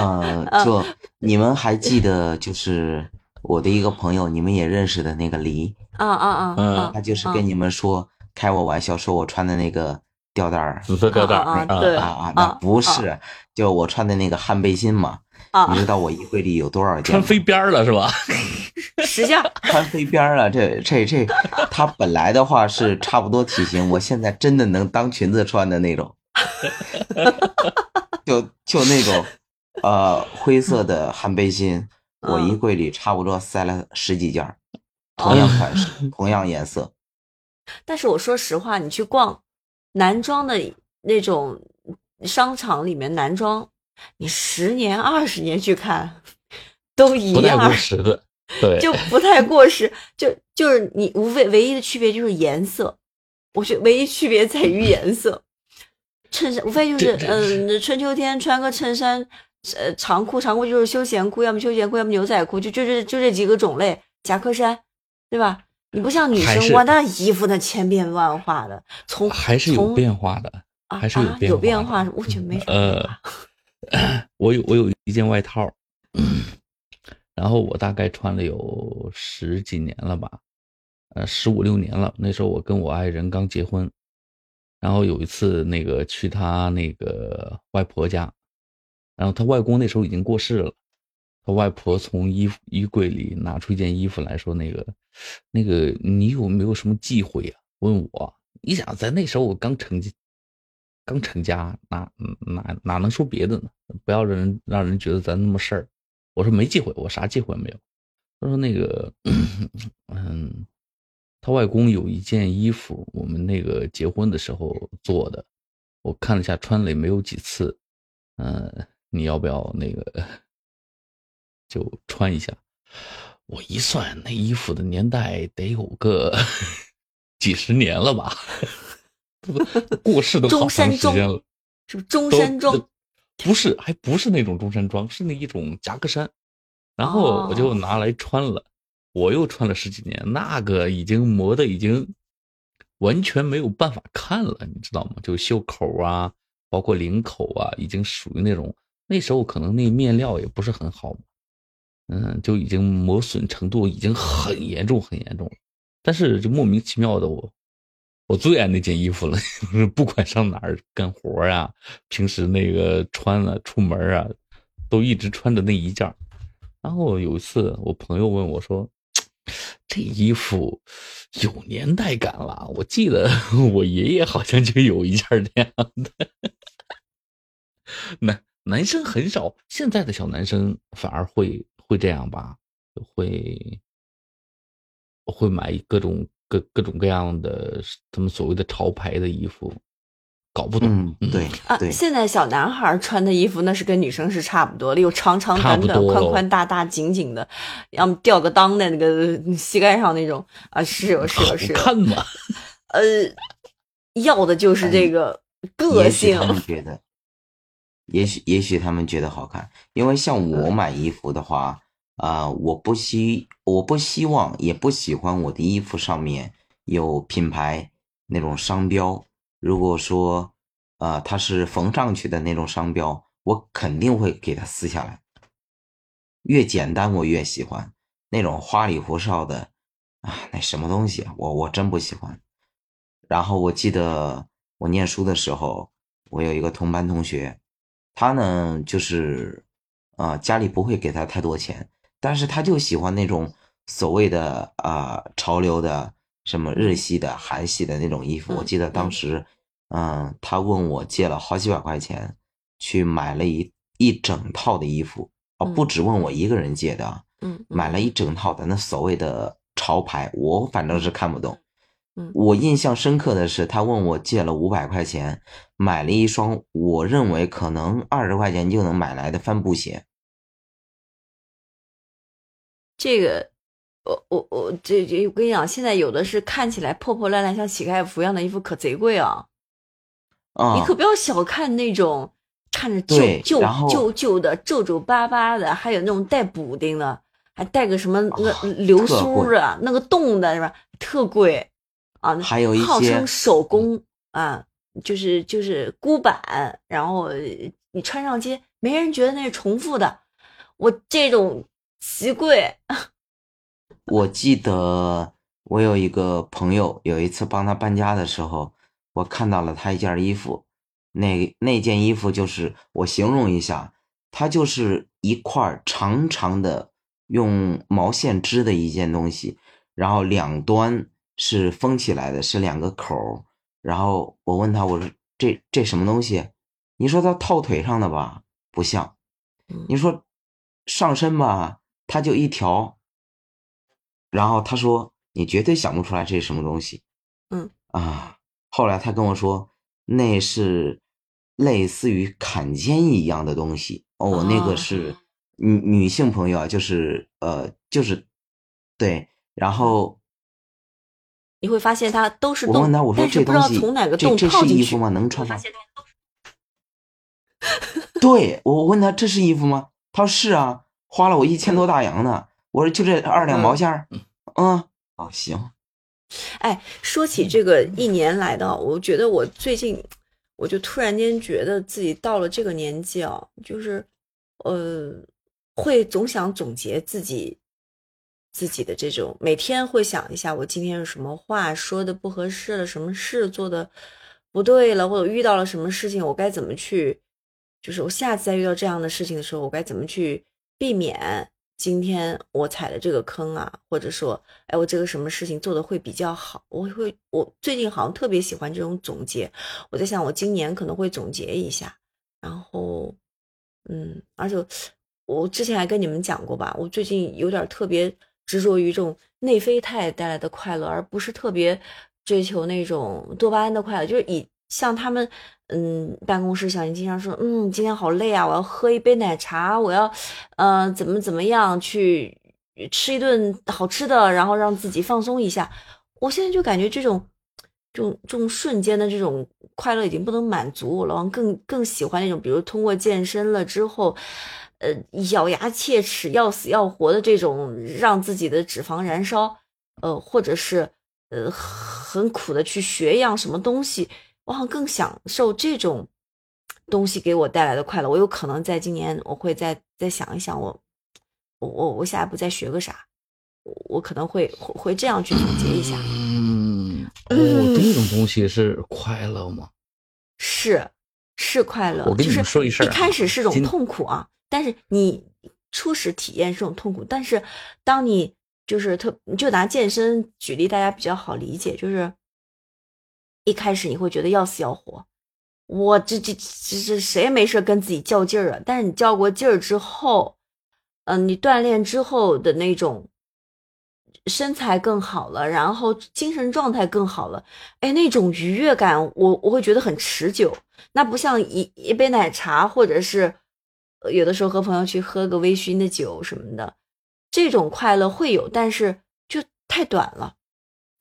呃，就你们还记得，就是我的一个朋友，你们也认识的那个黎，啊啊啊，嗯他就是跟你们说开我玩笑，说我穿的那个吊带儿紫色吊带啊儿啊对啊啊，那不是，就我穿的那个汗背心嘛。啊你知道我衣柜里有多少件？穿飞边了是吧？十件，穿飞边了，这这这，它本来的话是差不多体型，我现在真的能当裙子穿的那种，就就那种，呃，灰色的汗背心，我衣柜里差不多塞了十几件儿，同样款式，同样颜色。但是我说实话，你去逛男装的那种商场里面，男装你十年、二十年去看都一不太样过，时的，对，就不太过时。就就是你无非唯一的区别就是颜色，我觉得唯一区别在于颜色。衬衫无非就是嗯，春秋天穿个衬衫，呃，长裤长裤就是休闲裤，要么休闲裤，要么牛仔裤，就就这就这几个种类，夹克衫，对吧？你不像女生哇，那衣服那千变万化的，从还是有变化的。啊还是有啊有变化的变化，我觉得没什么变呃。我有我有一件外套，然后我大概穿了有十几年了吧，呃，十五六年了。那时候我跟我爱人刚结婚，然后有一次那个去他那个外婆家，然后他外公那时候已经过世了，他外婆从衣服衣柜里拿出一件衣服来说：“那个，那个你有没有什么忌讳呀、问我。你想在那时候我刚成家，刚成家，哪哪哪能说别的呢？不要让人让人觉得咱那么事儿。我说没忌讳，我啥忌讳没有。他说那个，嗯，他外公有一件衣服，我们那个结婚的时候做的，我看了一下，穿了也没有几次。嗯，你要不要那个就穿一下？我一算，那衣服的年代得有个 几十年了吧？过世都好长时间了。是不是中山装？不是，还不是那种中山装，是那一种夹克衫，然后我就拿来穿了，我又穿了十几年，那个已经磨的已经完全没有办法看了，你知道吗？就袖口啊，包括领口啊，已经属于那种那时候可能那面料也不是很好，嗯，就已经磨损程度已经很严重很严重了，但是就莫名其妙的我。我最爱那件衣服了，不管上哪儿干活呀、平时那个穿了出门啊，都一直穿着那一件。然后有一次，我朋友问我说：“这衣服有年代感了，我记得我爷爷好像就有一件儿这样的。” 那男生很少，现在的小男生反而会会这样吧，会会买各种各各种各样的他们所谓的潮牌的衣服，搞不懂。嗯，对啊，现在小男孩穿的衣服那是跟女生是差不多的，有长长短短、宽宽大大、紧紧的，要么吊个裆的那个膝盖上那种啊，是有是有是有，看吗？呃，要的就是这个个性觉得，也许也许他们觉得好看，因为像我买衣服的话，啊、我不希我不希望也不喜欢我的衣服上面有品牌那种商标。如果说，呃，它是缝上去的那种商标，我肯定会给它撕下来。越简单我越喜欢，那种花里胡哨的，啊，那什么东西啊，我我真不喜欢。然后我记得我念书的时候，我有一个同班同学，他呢就是，呃，家里不会给他太多钱，但是他就喜欢那种所谓的啊、潮流的什么日系的、韩系的那种衣服。我记得当时，嗯、他问我借了好几百块钱，去买了一一整套的衣服，哦，嗯不只问我一个人借的啊，嗯，买了一整套的那所谓的潮牌，我反正是看不懂。嗯我印象深刻的是，他问我借了五百块钱，买了一双我认为可能二十块钱就能买来的帆布鞋。这个。我我我这这，我跟你讲，现在有的是看起来破破烂烂像乞丐服一样的衣服，可贼贵啊！啊、你可不要小看那种看着旧旧旧旧的、皱皱巴巴的，还有那种带补丁的，还带个什么那个流苏啊，那个洞的是吧？特贵啊！还有一号些称手工啊，就是就是孤板，然后你穿上街没人觉得那是重复的。我这种奇贵，我记得我有一个朋友，有一次帮他搬家的时候，我看到了他一件衣服，那那件衣服就是我形容一下，它就是一块长长的用毛线织的一件东西，然后两端是封起来的，是两个口儿。然后我问他，我说这这什么东西？你说它套腿上的吧，不像；你说上身吧，它就一条。然后他说：“你绝对想不出来这是什么东西。”嗯啊，后来他跟我说，那是类似于坎肩一样的东西。哦，那个是女女性朋友啊，就是呃，就是对。然后你会发现它都是洞，我问他，我说这东西从哪个这这是衣服吗？能穿吗？对我问他这是衣服吗？他说是啊，花了我一千多大洋呢。我说就这二两毛线儿，嗯，哦行。哎，说起这个一年来的，我觉得我最近我就突然间觉得自己到了这个年纪啊，就是呃，会总想总结自己自己的这种，每天会想一下我今天有什么话说的不合适了，什么事做的不对了，或者遇到了什么事情，我该怎么去，就是我下次再遇到这样的事情的时候，我该怎么去避免。今天我踩了这个坑啊，或者说，哎，我这个什么事情做的会比较好？我会，我最近好像特别喜欢这种总结。我在想，我今年可能会总结一下。然后，嗯，而且我之前还跟你们讲过吧，我最近有点特别执着于这种内啡肽带来的快乐，而不是特别追求那种多巴胺的快乐，就是以。像他们，嗯，办公室小林经常说，嗯，今天好累啊，我要喝一杯奶茶，我要，呃，怎么怎么样去吃一顿好吃的，然后让自己放松一下。我现在就感觉这种，这种这种瞬间的这种快乐已经不能满足我了，更更喜欢那种，比如通过健身了之后，呃，咬牙切齿、要死要活的这种，让自己的脂肪燃烧，呃，或者是呃很苦的去学一样什么东西。我好像更享受这种东西给我带来的快乐。我有可能在今年，我会再再想一想，我我我我下一步再学个啥？我可能会会这样去总结一下。嗯，哦，这种东西是快乐吗？是是快乐。我跟你们说一一开始是种痛苦啊，但是你初始体验是种痛苦，但是当你就是特就拿健身举例，大家比较好理解，就是。一开始你会觉得要死要活，我这这这这谁没事跟自己较劲儿啊？但是你较过劲儿之后，嗯，你锻炼之后的那种身材更好了，然后精神状态更好了，哎，那种愉悦感，我我会觉得很持久。那不像一一杯奶茶，或者是有的时候和朋友去喝个微醺的酒什么的，这种快乐会有，但是就太短了。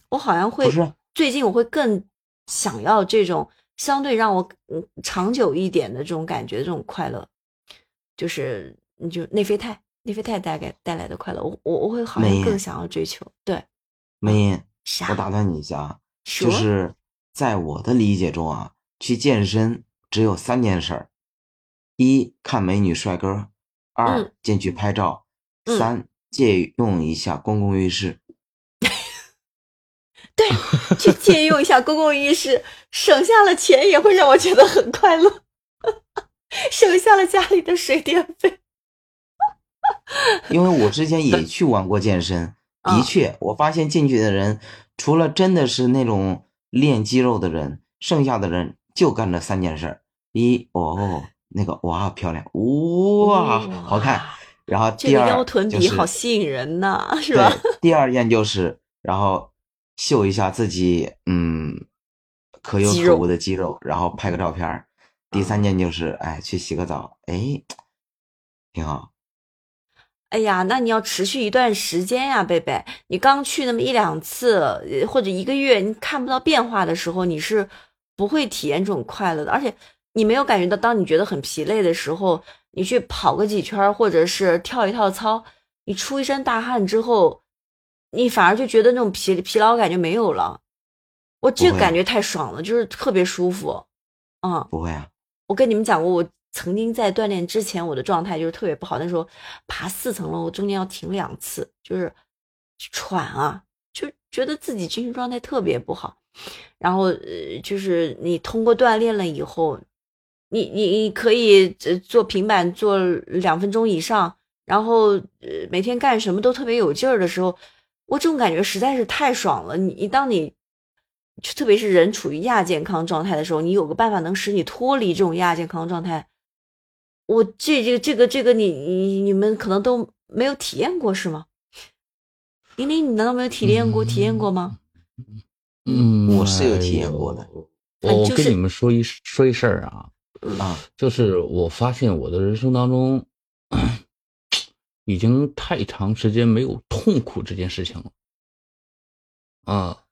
我好像会最近我会更。想要这种相对让我嗯长久一点的这种感觉，这种快乐，就是你就内啡肽，内啡肽带给带来的快乐，我我我会好像更想要追求。对，梅音，我打断你一下啊，就是在我的理解中啊，去健身只有三件事儿：一看美女帅哥，二进去拍照，三借用一下公共浴室。对，去借用一下公共浴室，省下了钱也会让我觉得很快乐，省下了家里的水电费。因为我之前也 去玩过健身，的确，我发现进去的人，除了真的是那种练肌肉的人，剩下的人就干这三件事：一哦，那个哇漂亮，哇好看，然后第二腰臀比好吸引人呐，是吧？第二件就是，然后。秀一下自己，嗯，可有可无的肌肉，然后拍个照片第三件就是，哎，去洗个澡，哎，挺好。哎呀，那你要持续一段时间呀，贝贝。你刚去那么一两次，或者一个月，你看不到变化的时候，你是不会体验这种快乐的。而且你没有感觉到，当你觉得很疲累的时候，你去跑个几圈，或者是跳一跳操，你出一身大汗之后。你反而就觉得那种疲疲劳感就没有了，我这个感觉太爽了，就是特别舒服，嗯，不会啊，我跟你们讲过，我曾经在锻炼之前，我的状态就是特别不好。那时候爬四层楼，中间要停两次，就是喘啊，就觉得自己精神状态特别不好。然后呃，就是你通过锻炼了以后，你你你可以做平板做两分钟以上，然后呃每天干什么都特别有劲儿的时候，我这种感觉实在是太爽了。你你当你。特别是人处于亚健康状态的时候，你有个办法能使你脱离这种亚健康状态。我这这个这个这个，你你你们可能都没有体验过是吗？玲玲，你难道没有体验过？体验过吗？嗯，我是有体验过的。我我跟你们说一说一事儿啊啊，就是我发现我的人生当中 已经太长时间没有痛苦这件事情了。啊。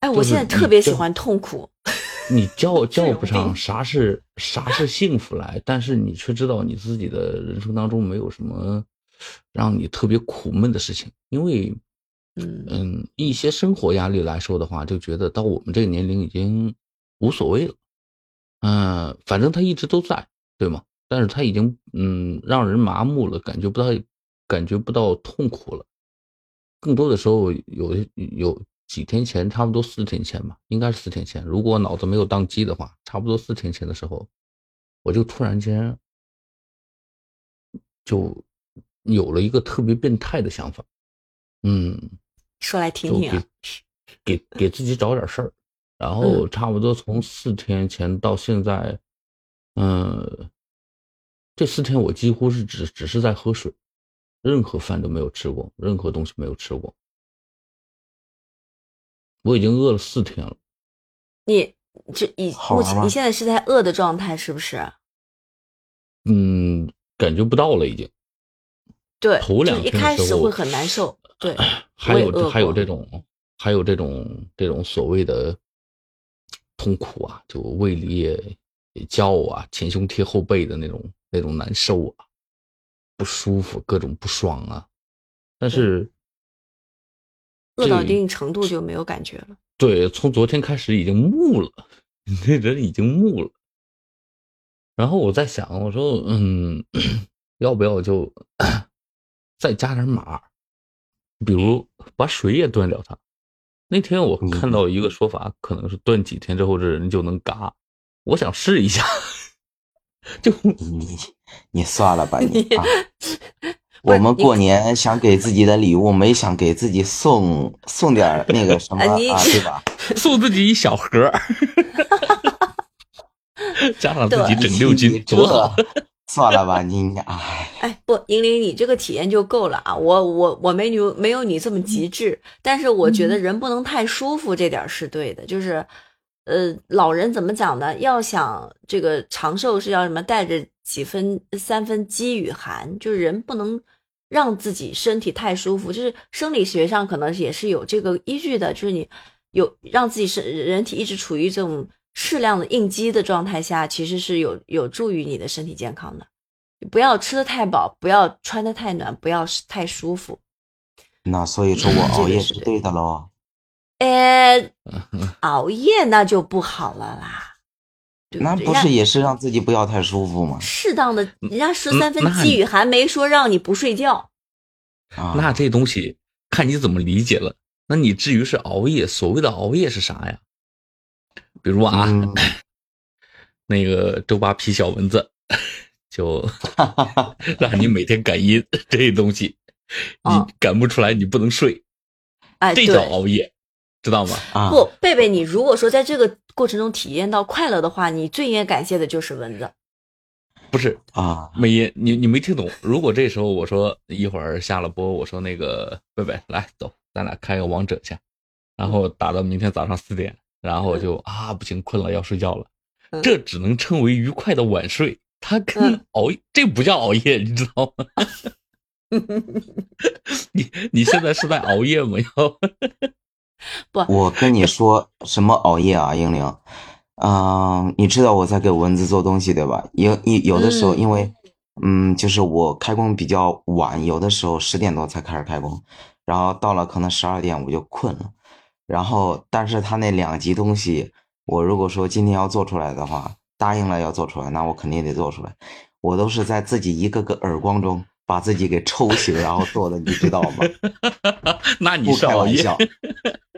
哎，我现在特别喜欢痛苦。你叫叫不上啥是啥是幸福来，但是你却知道你自己的人生当中没有什么让你特别苦闷的事情，因为，嗯嗯，一些生活压力来说的话，就觉得到我们这个年龄已经无所谓了。嗯，反正他一直都在，对吗？但是他已经嗯让人麻木了，感觉不到感觉不到痛苦了。更多的时候有有。几天前，差不多四天前吧，应该是四天前。如果脑子没有宕机的话，差不多四天前的时候，我就突然间就有了一个特别变态的想法。嗯，说来听听啊，给给自己找点事儿。然后差不多从四天前到现在，嗯，这四天我几乎是只只是在喝水，任何饭都没有吃过，任何东西没有吃过。我已经饿了四天了，你这已目前你现在是在饿的状态是不是？嗯，感觉不到了已经。对，头两天一开始会很难受。对，还有还有这种还有这种这种所谓的痛苦啊，就胃里也也叫啊，前胸贴后背的那种那种难受啊，不舒服，各种不爽啊，但是。饿到一定程度就没有感觉了。对，从昨天开始已经木了，那人已经木了。然后我在想，我说，嗯，要不要就 再加点码，比如把水也断掉它。那天我看到一个说法，可能是炖几天之后这人就能嘎。我想试一下，就你你算了吧你啊。我们过年想给自己的礼物，没想给自己送送点那个什么啊，对吧？送自己一小盒，加上自己整六斤，多好！算了吧，你哎。哎，不，英玲，你这个体验就够了啊！我我我没你没有你这么极致，但是我觉得人不能太舒服，这点是对的。就是，呃，老人怎么讲呢？要想这个长寿，是要什么？带着几分三分饥与寒，就是人不能。让自己身体太舒服，就是生理学上可能也是有这个依据的，就是你有让自己身人体一直处于这种适量的应激的状态下，其实是有有助于你的身体健康的。不要吃的太饱，不要穿的太暖，不要太舒服。那所以说我熬夜是对的喽。呃，熬夜那就不好了啦。那不是也是让自己不要太舒服吗？适当的，人家十三分饥与寒，没说让你不睡觉。那这东西看你怎么理解了。那你至于是熬夜，所谓的熬夜是啥呀？比如啊，那个周扒皮小蚊子，就 让你每天感阴，这东西你赶不出来，你不能睡，哎，这叫熬夜。知道吗？啊，不，贝贝，你如果说在这个过程中体验到快乐的话，你最应该感谢的就是蚊子。不是啊，美音，你你没听懂。如果这时候我说一会儿下了播，我说那个贝贝来走，咱俩开个王者去，然后打到明天早上四点，然后就啊不行，困了要睡觉了，这只能称为愉快的晚睡。他跟熬夜，这不叫熬夜，你知道吗？你你现在是在熬夜吗？要？不，我跟你说什么熬夜啊，英玲，嗯，你知道我在给蚊子做东西对吧？有有有的时候，因为嗯，就是我开工比较晚，有的时候十点多才开始开工，然后到了可能十二点我就困了，然后但是他那两集东西，我如果说今天要做出来的话，答应了要做出来，那我肯定得做出来。我都是在自己一个个耳光中把自己给抽醒，然后做的，你知道吗？那你不开玩笑，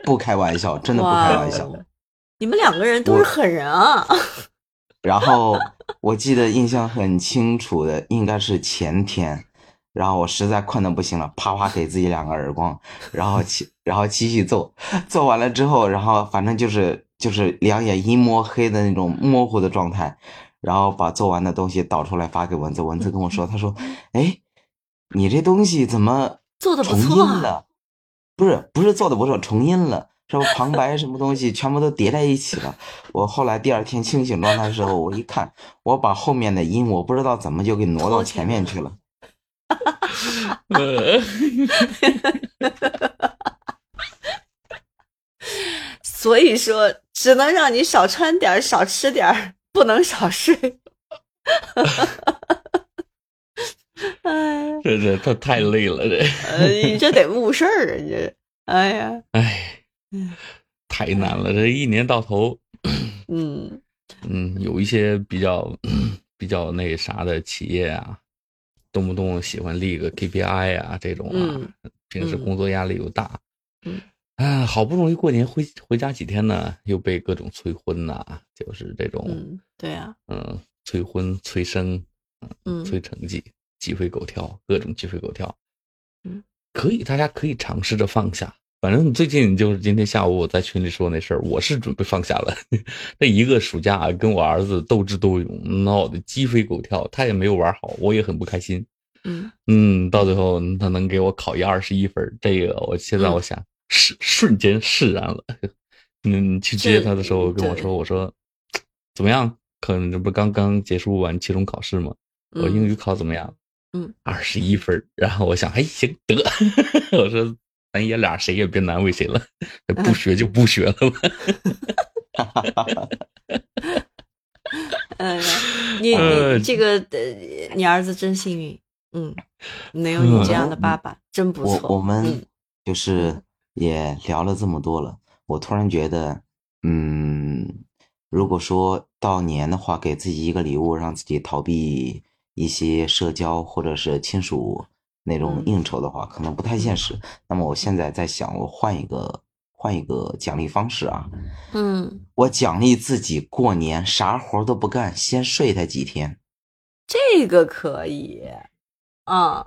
不开玩笑，真的不开玩笑。你们两个人都是狠人啊！然后我记得印象很清楚的，应该是前天，然后我实在困得不行了，啪啪给自己两个耳光，然后起然后继续做，做完了之后，然后反正就是就是两眼一摸黑的那种模糊的状态，然后把做完的东西导出来发给蚊子，蚊子跟我说，他说，哎，你这东西怎么做的不重错？不是不是做的不错，重印了。什么旁白什么东西全部都叠在一起了。我后来第二天清醒状态的时候，我一看，我把后面的音我不知道怎么就给挪到前面去了。呃所以说，只能让你少穿点儿，少吃点儿，不能少睡。哎呀，这这他太累了，这呃，你这得误事儿啊！你这，哎呀，哎，太难了。这一年到头，嗯嗯，有一些比较比较那啥的企业啊，动不动喜欢立个 KPI 啊，这种啊，嗯平时工作压力又大，嗯，啊，好不容易过年回回家几天呢，又被各种催婚呐、就是这种，嗯，对啊，嗯，催婚、催生、嗯。催成绩、鸡飞狗跳，各种鸡飞狗跳。嗯，可以，大家可以尝试着放下。反正最近就是今天下午我在群里说那事儿，我是准备放下了。那一个暑假啊跟我儿子斗智斗勇，闹得鸡飞狗跳，他也没有玩好，我也很不开心。嗯嗯，到最后他能给我考一二十一分儿，这个我现在嗯我想是瞬间释然了。嗯，去接他的时候跟我说，我说怎么样？可能这不刚刚结束完期中考试吗？我英语考怎么样？嗯，二十一分儿。然后我想，哎，行得，我说咱爷俩谁也别难为谁了，不学就不学了吧。哎呀，你 这个呃，你儿子真幸运，嗯，能有你这样的爸爸，真不我错。我们嗯就是也聊了这么多了，我突然觉得，嗯，如果说到年的话，给自己一个礼物，让自己逃避一些社交或者是亲属那种嗯应酬的话，可能不太现实。那么我现在在想，我换一个换一个奖励方式啊，嗯，我奖励自己过年啥活都不干，先睡他几天。这个可以，嗯。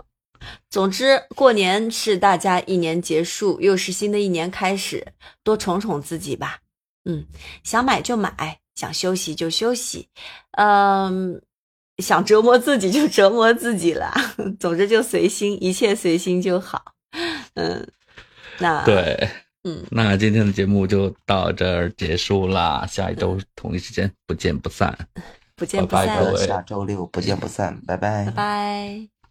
总之，过年是大家一年结束，又是新的一年开始，多宠宠自己吧。嗯，想买就买，想休息就休息，嗯，想折磨自己就折磨自己啦。总之就随心，一切随心就好。嗯，那，对，嗯，那今天的节目就到这儿结束啦，下一周同一时间不见不散。不见不散，拜拜各位下周六不见不散，拜拜拜拜。